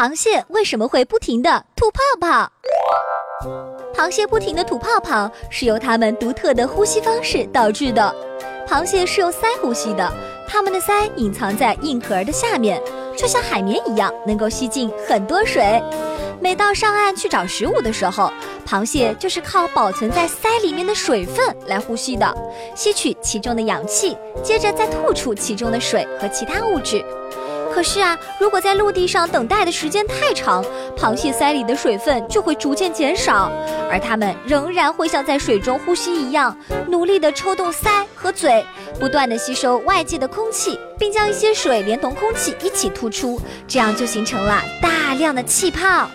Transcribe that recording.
螃蟹为什么会不停地吐泡泡？螃蟹不停地吐泡泡是由它们独特的呼吸方式导致的。螃蟹是用鳃呼吸的，它们的鳃隐藏在硬壳的下面，就像海绵一样，能够吸进很多水。每到上岸去找食物的时候，螃蟹就是靠保存在鳃里面的水分来呼吸的，吸取其中的氧气，接着再吐出其中的水和其他物质。可是啊，如果在陆地上等待的时间太长，螃蟹鳃里的水分就会逐渐减少，而它们仍然会像在水中呼吸一样，努力地抽动鳃和嘴，不断地吸收外界的空气，并将一些水连同空气一起吐出，这样就形成了大量的气泡。